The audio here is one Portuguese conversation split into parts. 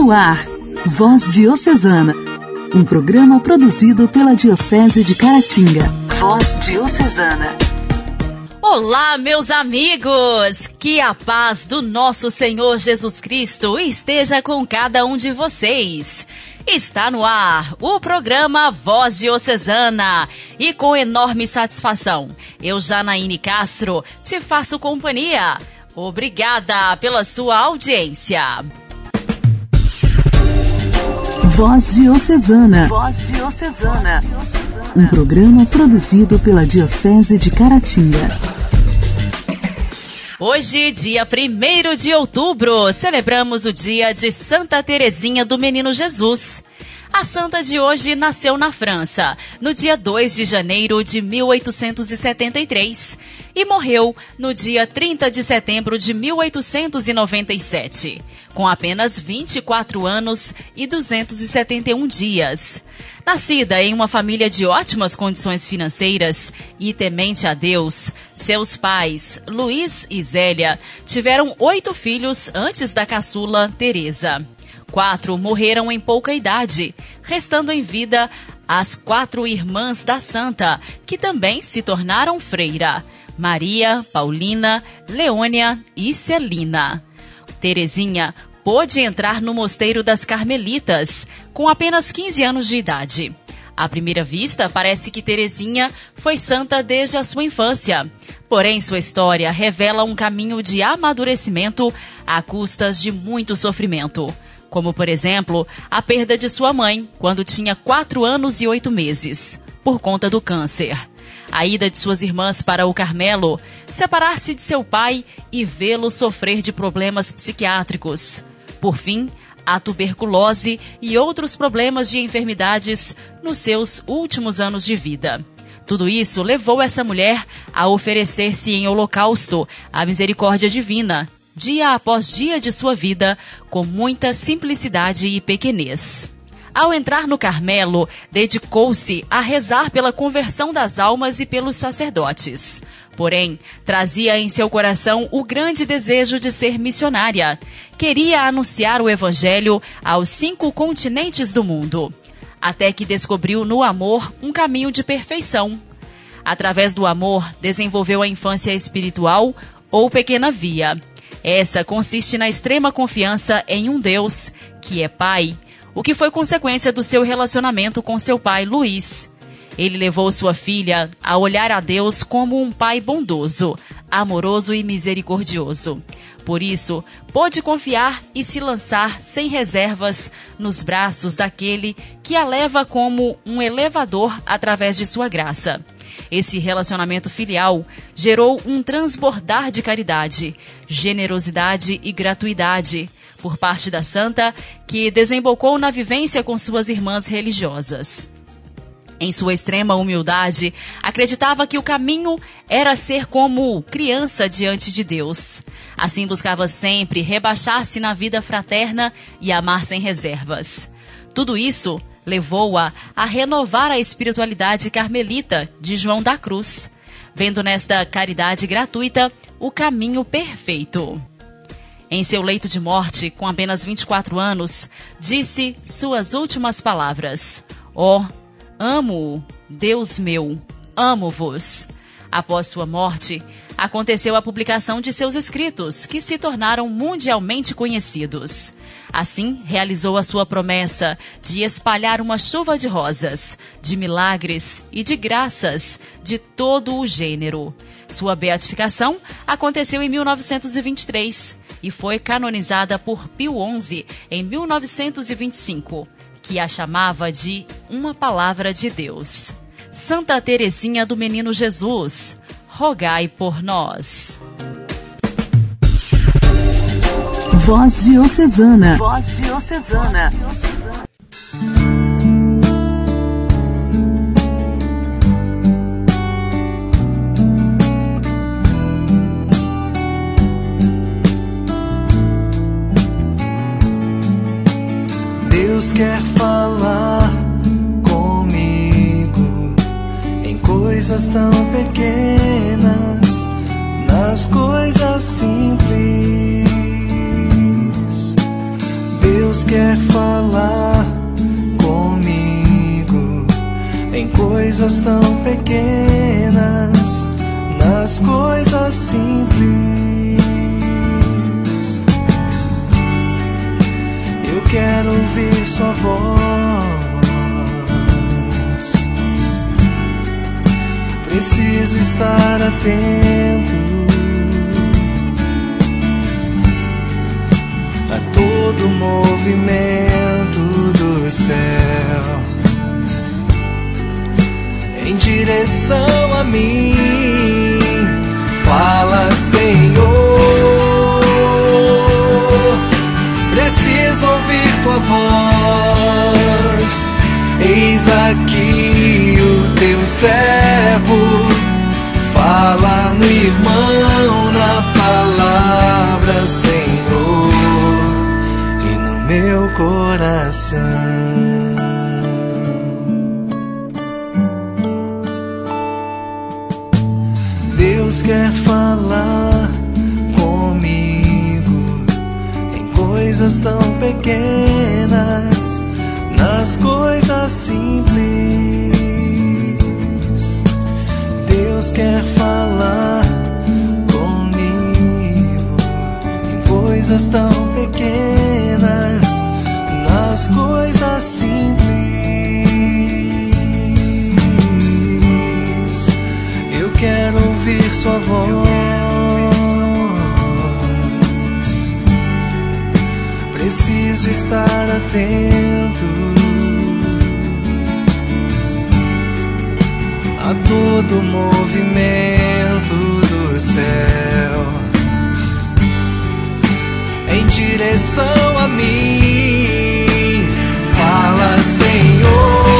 No ar, Voz Diocesana, um programa produzido pela Diocese de Caratinga. Voz Diocesana. Olá, meus amigos! Que a paz do nosso Senhor Jesus Cristo esteja com cada um de vocês. Está no ar o programa Voz Diocesana e com enorme satisfação, eu, Janaíne Castro, te faço companhia. Obrigada pela sua audiência. Voz Diocesana. Voz Diocesana. Um programa produzido pela Diocese de Caratinga. Hoje, dia 1 de outubro, celebramos o dia de Santa Teresinha do Menino Jesus. A santa de hoje nasceu na França, no dia 2 de janeiro de 1873, e morreu no dia 30 de setembro de 1897, com apenas 24 anos e 271 dias. Nascida em uma família de ótimas condições financeiras e temente a Deus, seus pais, Luiz e Zélia, tiveram oito filhos antes da caçula Teresa. Quatro morreram em pouca idade, restando em vida as quatro irmãs da santa, que também se tornaram freira: Maria, Paulina, Leônia e Celina. Terezinha pôde entrar no mosteiro das Carmelitas com apenas 15 anos de idade. À primeira vista, parece que Terezinha foi santa desde a sua infância. Porém, sua história revela um caminho de amadurecimento a custas de muito sofrimento como por exemplo a perda de sua mãe quando tinha quatro anos e oito meses, por conta do câncer. A ida de suas irmãs para o Carmelo, separar-se de seu pai e vê-lo sofrer de problemas psiquiátricos. Por fim, a tuberculose e outros problemas de enfermidades nos seus últimos anos de vida. Tudo isso levou essa mulher a oferecer-se em holocausto à misericórdia divina dia após dia de sua vida, com muita simplicidade e pequenez. Ao entrar no Carmelo, dedicou-se a rezar pela conversão das almas e pelos sacerdotes. Porém, trazia em seu coração o grande desejo de ser missionária. Queria anunciar o Evangelho aos cinco continentes do mundo. Até que descobriu no amor um caminho de perfeição. Através do amor, desenvolveu a infância espiritual ou pequena via essa consiste na extrema confiança em um Deus, que é Pai, o que foi consequência do seu relacionamento com seu pai Luiz. Ele levou sua filha a olhar a Deus como um pai bondoso, amoroso e misericordioso. Por isso, pôde confiar e se lançar sem reservas nos braços daquele que a leva como um elevador através de sua graça. Esse relacionamento filial gerou um transbordar de caridade, generosidade e gratuidade por parte da santa, que desembocou na vivência com suas irmãs religiosas. Em sua extrema humildade, acreditava que o caminho era ser como criança diante de Deus. Assim buscava sempre rebaixar-se na vida fraterna e amar sem reservas. Tudo isso levou-a a renovar a espiritualidade carmelita de João da Cruz, vendo nesta caridade gratuita o caminho perfeito. Em seu leito de morte, com apenas 24 anos, disse suas últimas palavras: Ó, oh, amo, Deus meu, amo-vos. Após sua morte, aconteceu a publicação de seus escritos, que se tornaram mundialmente conhecidos. Assim, realizou a sua promessa de espalhar uma chuva de rosas, de milagres e de graças de todo o gênero. Sua beatificação aconteceu em 1923 e foi canonizada por Pio XI em 1925, que a chamava de uma palavra de Deus. Santa Teresinha do Menino Jesus, rogai por nós. Voz Diocesana. Voz Diocesana. Deus quer falar comigo em coisas tão pequenas, nas coisas simples Deus quer falar comigo em coisas tão pequenas, nas coisas simples. Eu quero ouvir Sua voz. Preciso estar atento movimento do céu em direção a mim. Fala, Senhor, preciso ouvir tua voz. Eis aqui o teu servo. Fala no irmão na palavra, meu coração. Deus quer falar comigo em coisas tão pequenas, nas coisas simples. Deus quer falar comigo em coisas tão pequenas Sua voz. Preciso estar atento a todo movimento do céu em direção a mim. Fala, Senhor.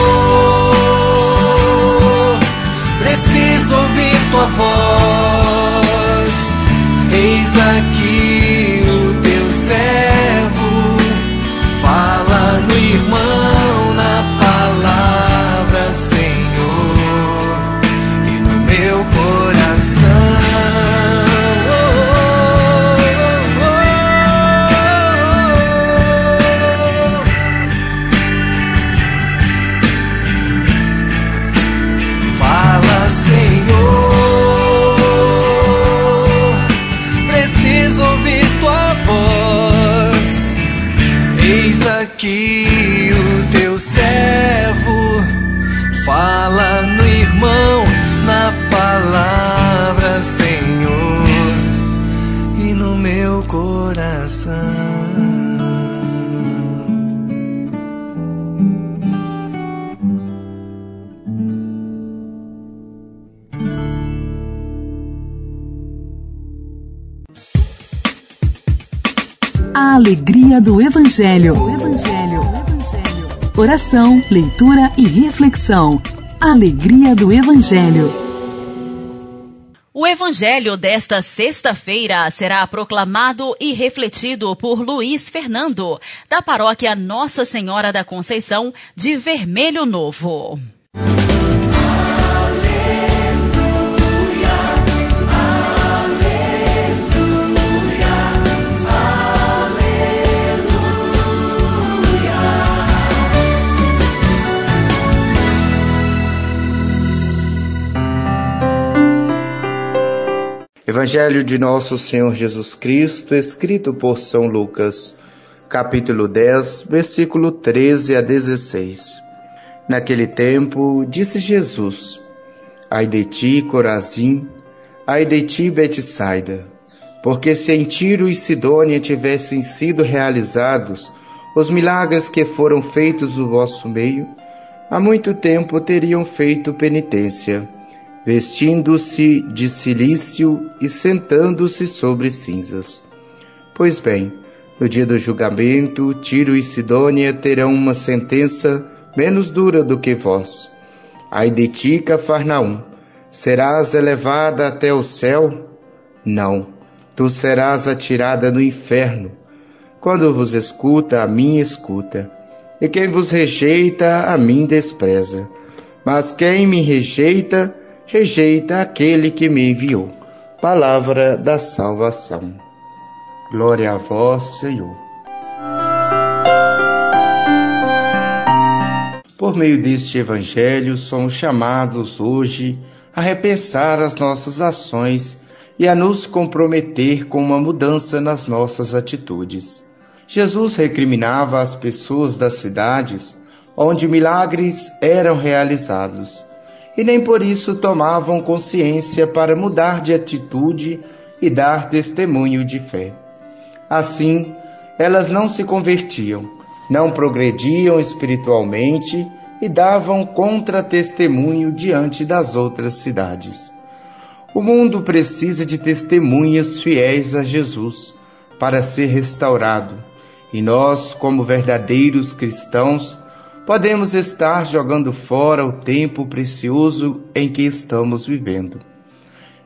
Preciso ouvir tua voz. Eis aqui A alegria do Evangelho. Evangelho. Evangelho. Oração, leitura e reflexão. Alegria do Evangelho. O Evangelho desta sexta-feira será proclamado e refletido por Luiz Fernando, da paróquia Nossa Senhora da Conceição de Vermelho Novo. Evangelho de Nosso Senhor Jesus Cristo, escrito por São Lucas, capítulo 10, versículo 13 a 16. Naquele tempo, disse Jesus: Ai de ti, Corazim, ai de ti, Betsaida, porque se em Tiro e Sidônia tivessem sido realizados os milagres que foram feitos no vosso meio, há muito tempo teriam feito penitência vestindo-se de cilício e sentando-se sobre cinzas. Pois bem, no dia do julgamento, Tiro e Sidônia terão uma sentença menos dura do que vós. Ai de ti, Cafarnaum, serás elevada até o céu? Não, tu serás atirada no inferno. Quando vos escuta, a mim escuta, e quem vos rejeita, a mim despreza. Mas quem me rejeita, rejeita aquele que me enviou. Palavra da salvação. Glória a vós, Senhor. Por meio deste Evangelho, somos chamados hoje a repensar as nossas ações e a nos comprometer com uma mudança nas nossas atitudes. Jesus recriminava as pessoas das cidades onde milagres eram realizados e nem por isso tomavam consciência para mudar de atitude e dar testemunho de fé. Assim, elas não se convertiam, não progrediam espiritualmente e davam contra-testemunho diante das outras cidades. O mundo precisa de testemunhas fiéis a Jesus para ser restaurado, e nós, como verdadeiros cristãos, podemos estar jogando fora o tempo precioso em que estamos vivendo.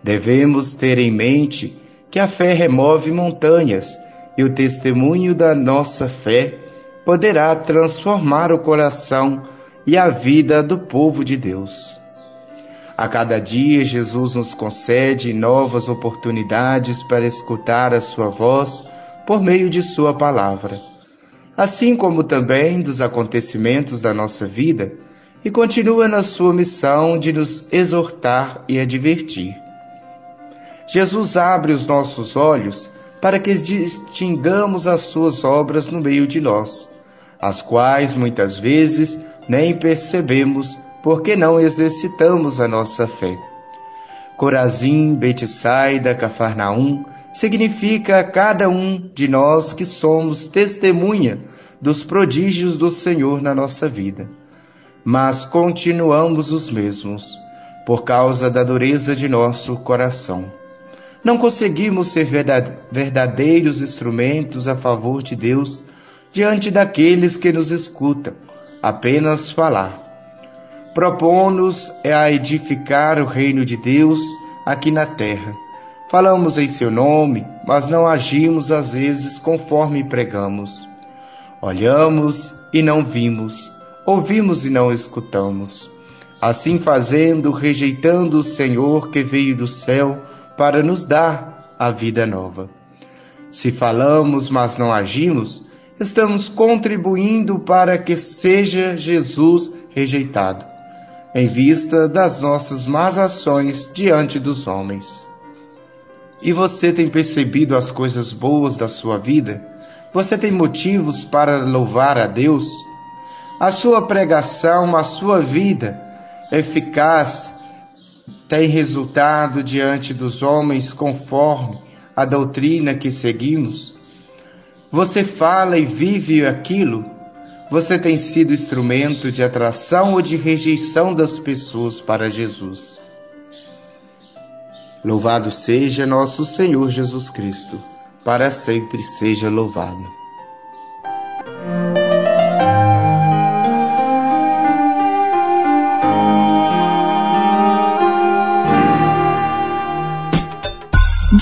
Devemos ter em mente que a fé remove montanhas e o testemunho da nossa fé poderá transformar o coração e a vida do povo de Deus. A cada dia, Jesus nos concede novas oportunidades para escutar a Sua voz por meio de Sua palavra, assim como também dos acontecimentos da nossa vida, e continua na Sua missão de nos exortar e advertir. Jesus abre os nossos olhos para que distingamos as Suas obras no meio de nós, as quais muitas vezes nem percebemos porque não exercitamos a nossa fé. Corazim, Betsaida, Cafarnaum significa cada um de nós que somos testemunha dos prodígios do Senhor na nossa vida. Mas continuamos os mesmos, por causa da dureza de nosso coração. Não conseguimos ser verdadeiros instrumentos a favor de Deus diante daqueles que nos escutam, apenas falar propõe-nos a edificar o reino de Deus aqui na terra. Falamos em seu nome, mas não agimos às vezes conforme pregamos. Olhamos e não vimos, ouvimos e não escutamos. Assim fazendo, rejeitando o Senhor que veio do céu para nos dar a vida nova. Se falamos, mas não agimos, estamos contribuindo para que seja Jesus rejeitado em vista das nossas más ações diante dos homens. E você tem percebido as coisas boas da sua vida? Você tem motivos para louvar a Deus? A sua pregação, a sua vida eficaz tem resultado diante dos homens conforme a doutrina que seguimos? Você fala e vive aquilo você tem sido instrumento de atração ou de rejeição das pessoas para Jesus. Louvado seja nosso Senhor Jesus Cristo, para sempre seja louvado.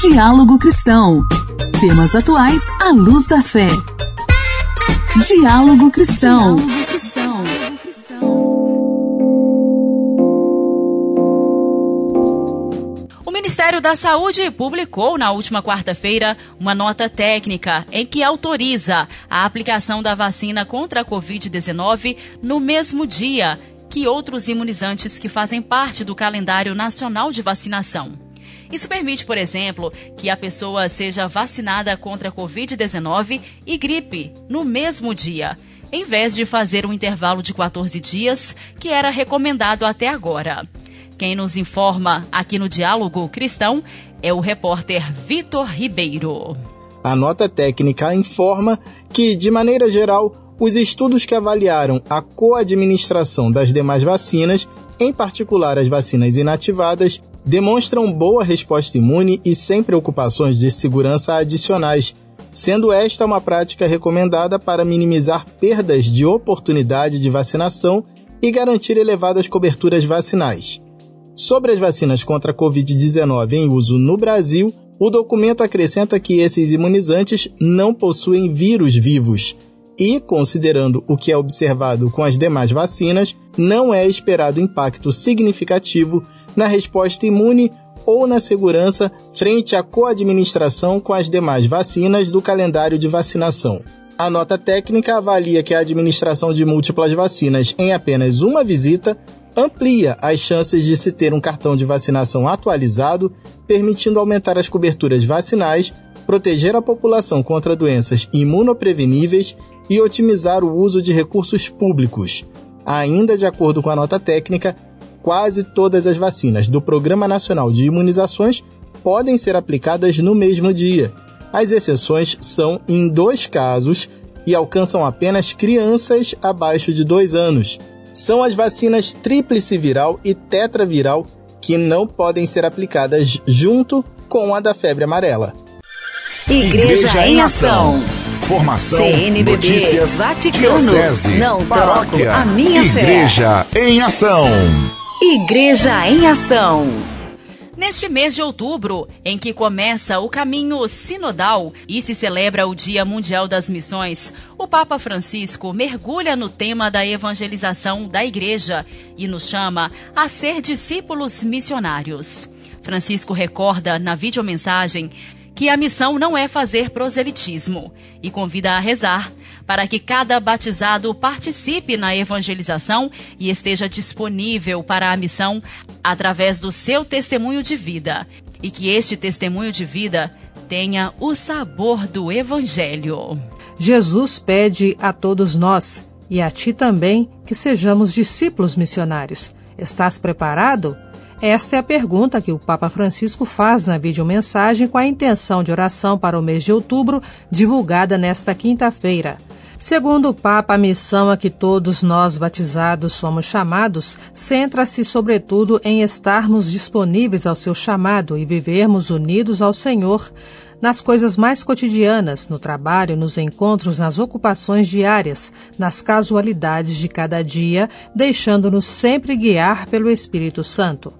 Diálogo Cristão. Temas atuais à luz da fé. Diálogo Cristão. O Ministério da Saúde publicou na última quarta-feira uma nota técnica em que autoriza a aplicação da vacina contra a Covid-19 no mesmo dia que outros imunizantes que fazem parte do calendário nacional de vacinação. Isso permite, por exemplo, que a pessoa seja vacinada contra a Covid-19 e gripe no mesmo dia, em vez de fazer um intervalo de 14 dias, que era recomendado até agora. Quem nos informa aqui no Diálogo Cristão é o repórter Vitor Ribeiro. A nota técnica informa que, de maneira geral, os estudos que avaliaram a coadministração das demais vacinas, em particular as vacinas inativadas, demonstram boa resposta imune e sem preocupações de segurança adicionais, sendo esta uma prática recomendada para minimizar perdas de oportunidade de vacinação e garantir elevadas coberturas vacinais. Sobre as vacinas contra a Covid-19 em uso no Brasil, o documento acrescenta que esses imunizantes não possuem vírus vivos e, considerando o que é observado com as demais vacinas, não é esperado impacto significativo na resposta imune ou na segurança frente à coadministração com as demais vacinas do calendário de vacinação. A nota técnica avalia que a administração de múltiplas vacinas em apenas uma visita amplia as chances de se ter um cartão de vacinação atualizado, permitindo aumentar as coberturas vacinais, proteger a população contra doenças imunopreveníveis e otimizar o uso de recursos públicos. Ainda de acordo com a nota técnica, quase todas as vacinas do Programa Nacional de Imunizações podem ser aplicadas no mesmo dia. As exceções são em dois casos e alcançam apenas crianças abaixo de dois anos. São as vacinas tríplice viral e tetraviral que não podem ser aplicadas junto com a da febre amarela. Igreja, Igreja em Ação. Formação, CNBB, notícias, Vaticano, diocese, não paróquia, a minha Igreja fé. em Ação. Igreja em Ação. Neste mês de outubro, em que começa o caminho sinodal e se celebra o Dia Mundial das Missões, o Papa Francisco mergulha no tema da evangelização da Igreja e nos chama a ser discípulos missionários. Francisco recorda na videomensagem que a missão não é fazer proselitismo e convida a rezar para que cada batizado participe na evangelização e esteja disponível para a missão através do seu testemunho de vida e que este testemunho de vida tenha o sabor do Evangelho. Jesus pede a todos nós e a ti também que sejamos discípulos missionários. Estás preparado? Esta é a pergunta que o Papa Francisco faz na videomensagem com a intenção de oração para o mês de outubro, divulgada nesta quinta-feira. Segundo o Papa, a missão a que todos nós batizados somos chamados centra-se, sobretudo, em estarmos disponíveis ao seu chamado e vivermos unidos ao Senhor nas coisas mais cotidianas, no trabalho, nos encontros, nas ocupações diárias, nas casualidades de cada dia, deixando-nos sempre guiar pelo Espírito Santo.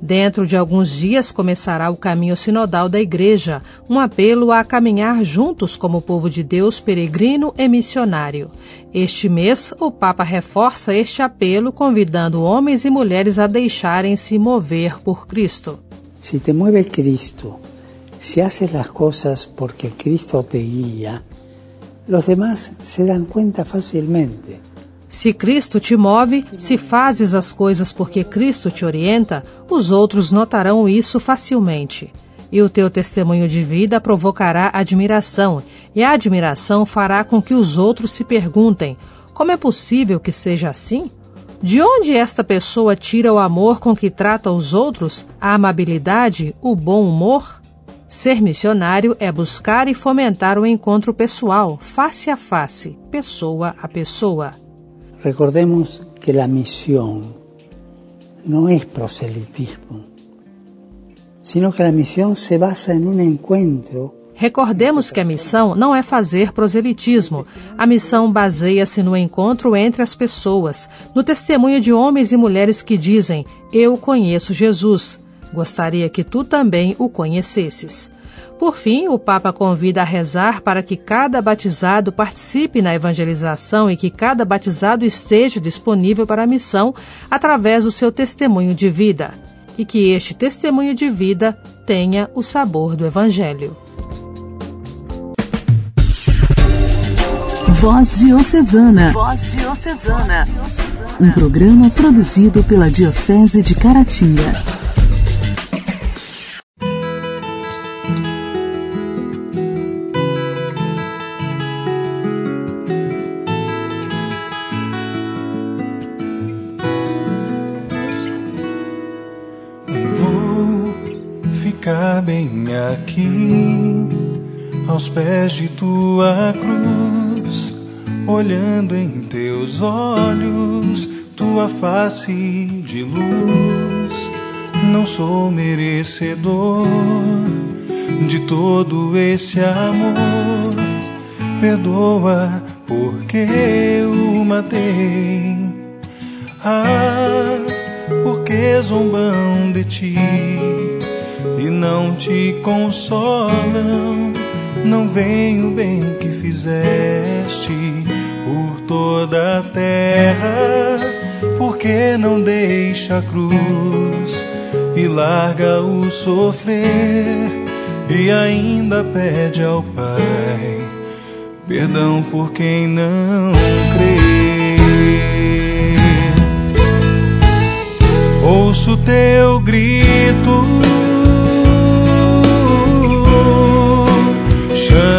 Dentro de alguns dias começará o caminho sinodal da Igreja, um apelo a caminhar juntos como povo de Deus peregrino e missionário. Este mês, o Papa reforça este apelo, convidando homens e mulheres a deixarem-se mover por Cristo. Se te mueve Cristo, se haces las cosas porque Cristo te guía, los demás se dan cuenta fácilmente. Se Cristo te move, se fazes as coisas porque Cristo te orienta, os outros notarão isso facilmente. E o teu testemunho de vida provocará admiração, e a admiração fará com que os outros se perguntem: como é possível que seja assim? De onde esta pessoa tira o amor com que trata os outros, a amabilidade, o bom humor? Ser missionário é buscar e fomentar o encontro pessoal, face a face, pessoa a pessoa. Recordemos que la misión no es proselitismo, sino que la misión se basa en un encuentro Recordemos que a missão não é fazer proselitismo. A missão baseia-se no encontro entre as pessoas, no testemunho de homens e mulheres que dizem: Eu conheço Jesus. Gostaria que tu também o conhecesses. Por fim, o Papa convida a rezar para que cada batizado participe na evangelização e que cada batizado esteja disponível para a missão através do seu testemunho de vida, e que este testemunho de vida tenha o sabor do Evangelho. Voz Diocesana. Voz Diocesana. Um programa produzido pela Diocese de Caratinga. Aqui aos pés de tua cruz, olhando em teus olhos, tua face de luz. Não sou merecedor de todo esse amor. Perdoa porque eu matei. Ah, porque zombam de ti e não te consolam. Não vem o bem que fizeste por toda a terra, porque não deixa a cruz e larga o sofrer e ainda pede ao Pai perdão por quem não crê. Ouço teu grito,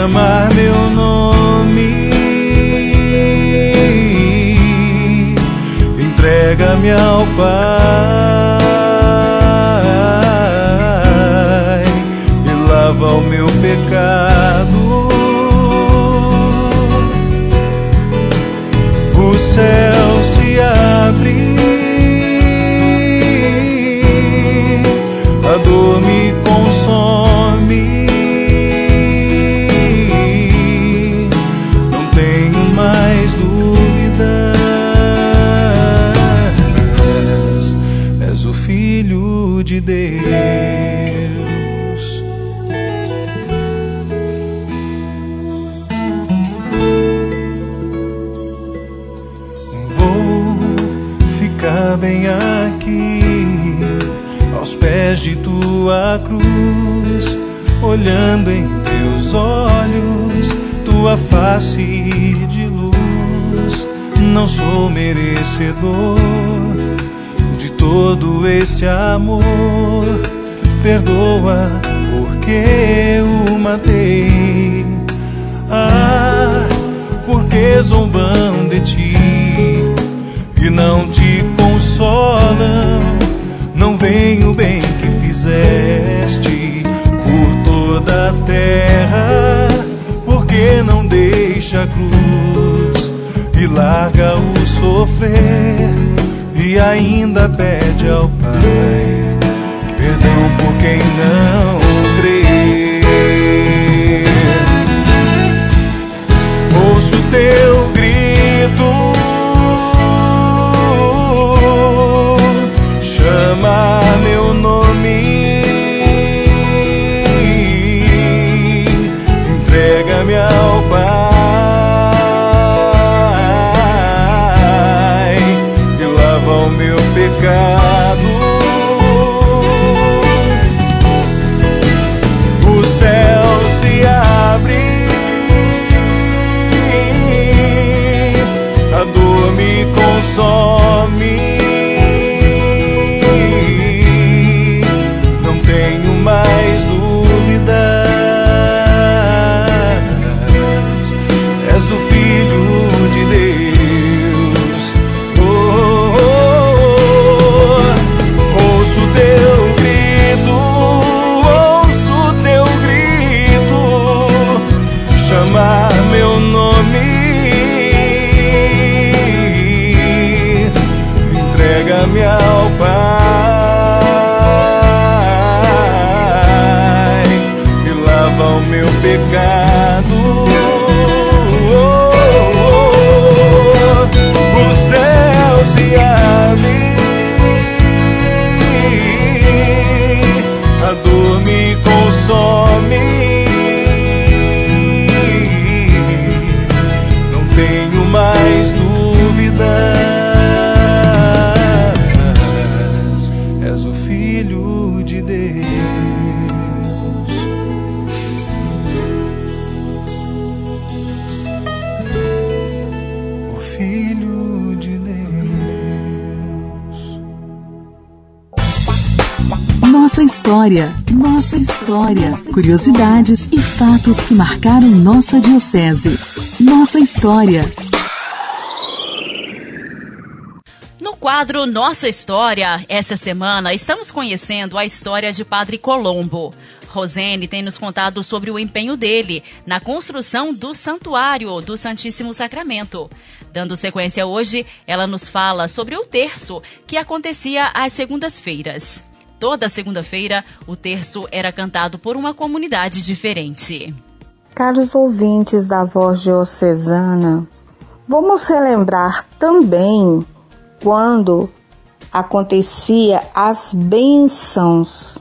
chamar meu nome, entrega-me ao Pai e lava o meu pecado. Perdoa porque o matei. Ah, porque zombam de ti e não te consolam, não vem o bem que fizeste por toda a terra, porque não deixa a cruz e larga o sofrer e ainda pede ao Pai por quem não história, nossa história, curiosidades e fatos que marcaram nossa diocese. Nossa história. No quadro Nossa História, esta semana estamos conhecendo a história de Padre Colombo. Rosene tem nos contado sobre o empenho dele na construção do Santuário do Santíssimo Sacramento. Dando sequência hoje, ela nos fala sobre o terço que acontecia às segundas-feiras. Toda segunda-feira, o terço era cantado por uma comunidade diferente. Caros ouvintes da Voz Diocesana, vamos relembrar também quando acontecia as bênçãos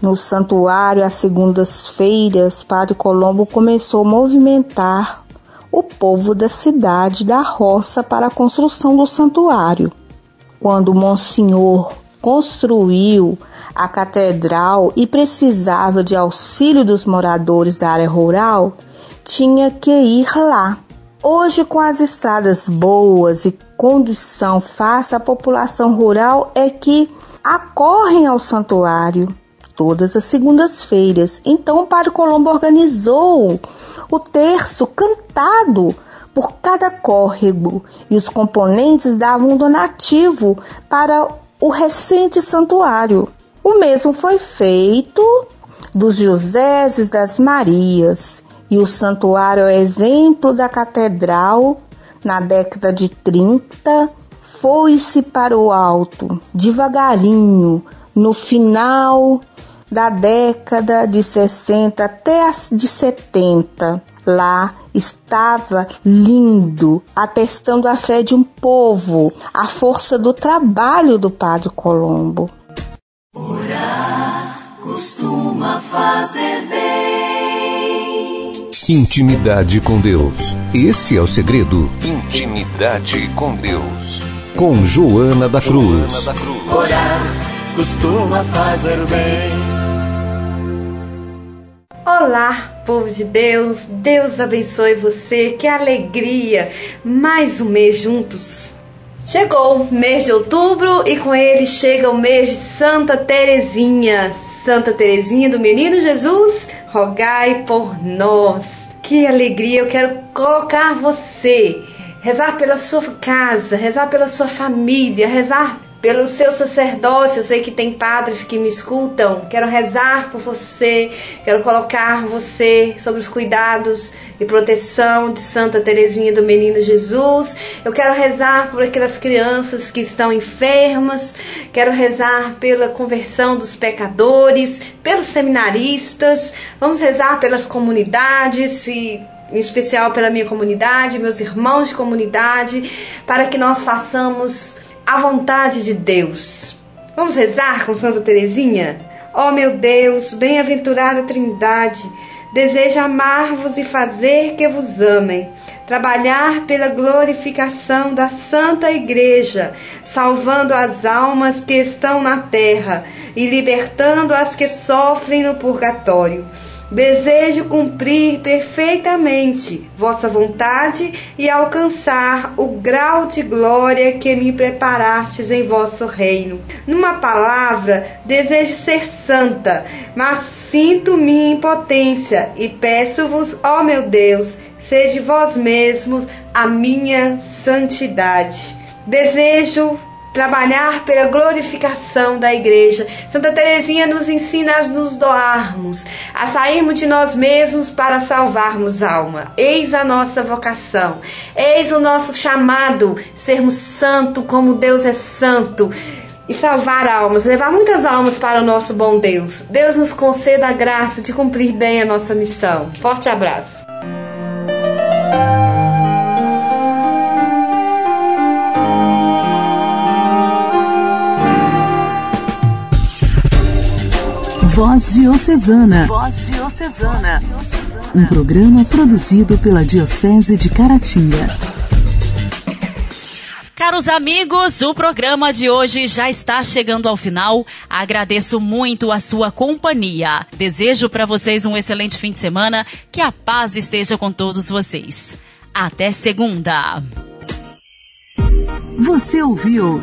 no santuário às segundas-feiras, Padre Colombo começou a movimentar o povo da cidade da roça para a construção do santuário. Quando Monsenhor construiu a catedral e precisava de auxílio dos moradores da área rural, tinha que ir lá. Hoje, com as estradas boas e condução fácil, a população rural é que acorrem ao santuário todas as segundas-feiras. Então, o Padre Colombo organizou o terço cantado por cada córrego e os componentes davam um donativo para o recente santuário. O mesmo foi feito dos Joséses das Marias e o santuário é exemplo da catedral na década de 30 foi-se para o alto devagarinho no final da década de 60 até as de 70. Lá estava lindo, atestando a fé de um povo, a força do trabalho do Padre Colombo. Orar costuma fazer bem. Intimidade com Deus. Esse é o segredo. Intimidade com Deus. Com Joana da Cruz. Joana da Cruz. Orar costuma fazer bem. Olá, povo de Deus, Deus abençoe você, que alegria! Mais um mês juntos. Chegou mês de outubro e com ele chega o mês de Santa Terezinha. Santa Terezinha do Menino Jesus, rogai por nós. Que alegria! Eu quero colocar você, rezar pela sua casa, rezar pela sua família, rezar pelo seu sacerdócio. Eu sei que tem padres que me escutam. Quero rezar por você, quero colocar você sobre os cuidados e proteção de Santa Teresinha do Menino Jesus. Eu quero rezar por aquelas crianças que estão enfermas. Quero rezar pela conversão dos pecadores, pelos seminaristas. Vamos rezar pelas comunidades e em especial pela minha comunidade, meus irmãos de comunidade, para que nós façamos a vontade de Deus. Vamos rezar com Santa Teresinha? Ó oh, meu Deus, bem-aventurada Trindade, desejo amar-vos e fazer que vos amem, trabalhar pela glorificação da Santa Igreja, salvando as almas que estão na terra e libertando as que sofrem no purgatório Desejo cumprir perfeitamente vossa vontade e alcançar o grau de glória que me preparastes em vosso reino. Numa palavra, desejo ser santa, mas sinto minha impotência e peço-vos, ó meu Deus, sede vós mesmos a minha santidade. Desejo trabalhar pela glorificação da igreja. Santa Teresinha nos ensina a nos doarmos, a sairmos de nós mesmos para salvarmos alma. Eis a nossa vocação, eis o nosso chamado, sermos santo como Deus é santo e salvar almas, levar muitas almas para o nosso bom Deus. Deus nos conceda a graça de cumprir bem a nossa missão. Forte abraço. Voz Diocesana. Voz Diocesana. Um programa produzido pela Diocese de Caratinga. Caros amigos, o programa de hoje já está chegando ao final. Agradeço muito a sua companhia. Desejo para vocês um excelente fim de semana. Que a paz esteja com todos vocês. Até segunda. Você ouviu